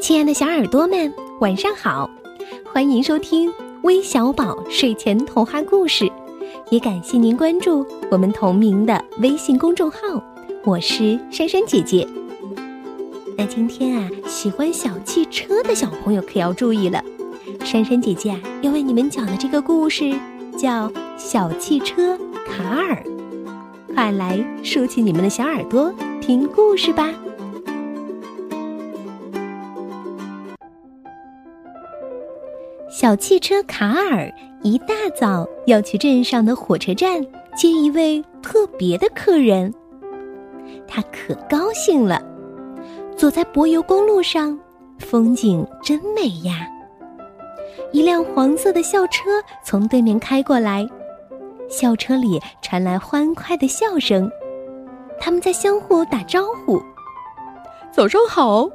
亲爱的小耳朵们，晚上好！欢迎收听微小宝睡前童话故事，也感谢您关注我们同名的微信公众号。我是珊珊姐姐。那今天啊，喜欢小汽车的小朋友可要注意了，珊珊姐姐啊要为你们讲的这个故事叫《小汽车卡尔》，快来竖起你们的小耳朵听故事吧。小汽车卡尔一大早要去镇上的火车站接一位特别的客人，他可高兴了。走在柏油公路上，风景真美呀！一辆黄色的校车从对面开过来，校车里传来欢快的笑声，他们在相互打招呼：“早上好。”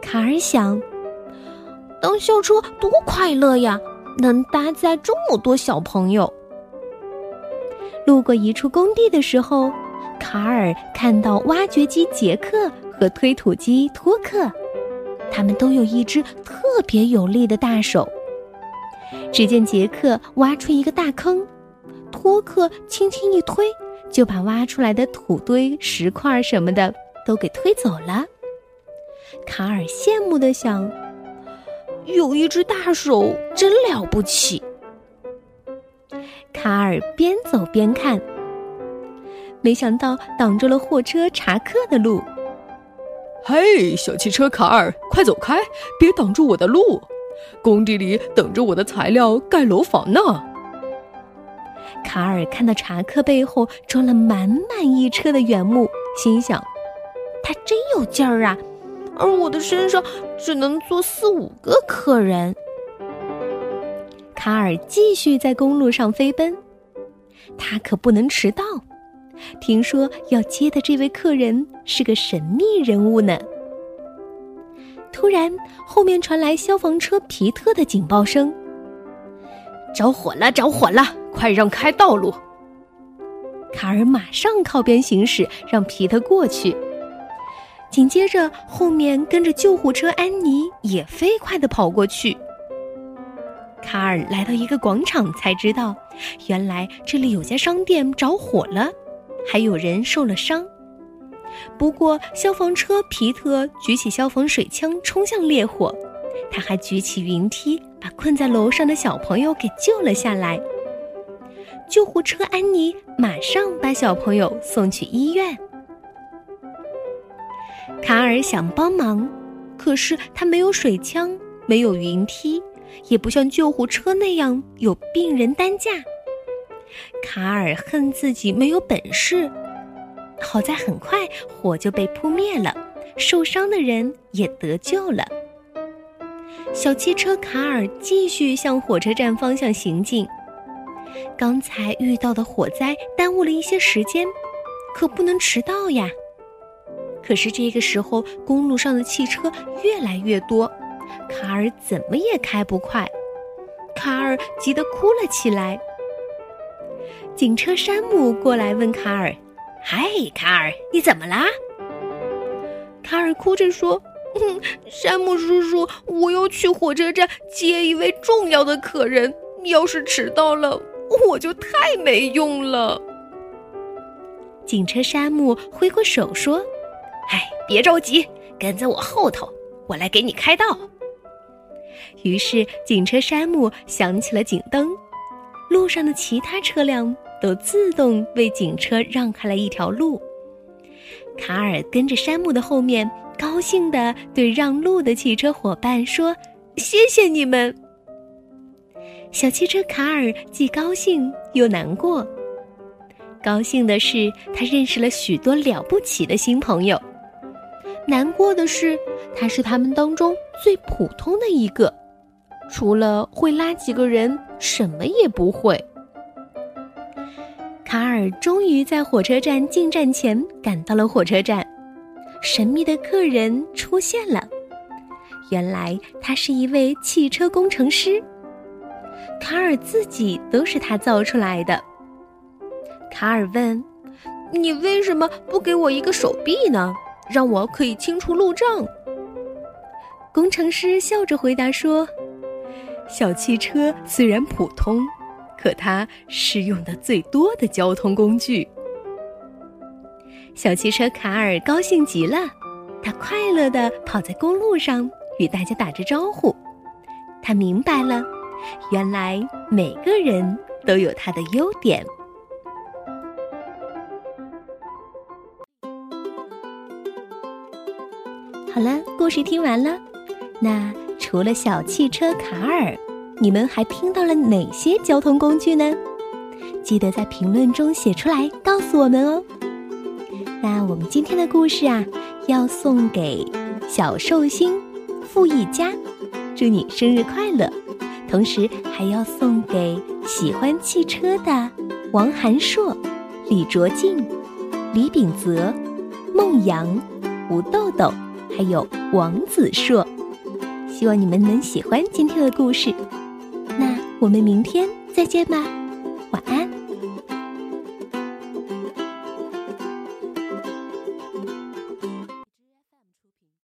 卡尔想。当校车多快乐呀！能搭载这么多小朋友。路过一处工地的时候，卡尔看到挖掘机杰克和推土机托克，他们都有一只特别有力的大手。只见杰克挖出一个大坑，托克轻轻一推，就把挖出来的土堆、石块什么的都给推走了。卡尔羡慕的想。有一只大手，真了不起。卡尔边走边看，没想到挡住了货车查克的路。嘿，小汽车卡尔，快走开，别挡住我的路！工地里等着我的材料盖楼房呢。卡尔看到查克背后装了满满一车的原木，心想：他真有劲儿啊。而我的身上只能坐四五个客人。卡尔继续在公路上飞奔，他可不能迟到。听说要接的这位客人是个神秘人物呢。突然，后面传来消防车皮特的警报声：“着火了！着火了！快让开道路！”卡尔马上靠边行驶，让皮特过去。紧接着，后面跟着救护车，安妮也飞快地跑过去。卡尔来到一个广场，才知道，原来这里有家商店着火了，还有人受了伤。不过，消防车皮特举起消防水枪冲向烈火，他还举起云梯，把困在楼上的小朋友给救了下来。救护车安妮马上把小朋友送去医院。卡尔想帮忙，可是他没有水枪，没有云梯，也不像救护车那样有病人担架。卡尔恨自己没有本事。好在很快火就被扑灭了，受伤的人也得救了。小汽车卡尔继续向火车站方向行进。刚才遇到的火灾耽误了一些时间，可不能迟到呀。可是这个时候，公路上的汽车越来越多，卡尔怎么也开不快。卡尔急得哭了起来。警车山姆过来问卡尔：“嗨，卡尔，你怎么啦？”卡尔哭着说：“嗯山姆叔叔，我要去火车站接一位重要的客人，要是迟到了，我就太没用了。”警车山姆挥挥手说。哎，别着急，跟在我后头，我来给你开道。于是，警车山姆响起了警灯，路上的其他车辆都自动为警车让开了一条路。卡尔跟着山姆的后面，高兴地对让路的汽车伙伴说：“谢谢你们。”小汽车卡尔既高兴又难过。高兴的是，他认识了许多了不起的新朋友。难过的是，他是他们当中最普通的一个，除了会拉几个人，什么也不会。卡尔终于在火车站进站前赶到了火车站，神秘的客人出现了。原来他是一位汽车工程师，卡尔自己都是他造出来的。卡尔问：“你为什么不给我一个手臂呢？”让我可以清除路障。工程师笑着回答说：“小汽车虽然普通，可它是用的最多的交通工具。”小汽车卡尔高兴极了，他快乐地跑在公路上，与大家打着招呼。他明白了，原来每个人都有他的优点。好了，故事听完了。那除了小汽车卡尔，你们还听到了哪些交通工具呢？记得在评论中写出来告诉我们哦。那我们今天的故事啊，要送给小寿星傅一家，祝你生日快乐！同时还要送给喜欢汽车的王涵硕、李卓静、李秉泽、孟阳、吴豆豆，还有王子硕。希望你们能喜欢今天的故事，那我们明天再见吧，晚安。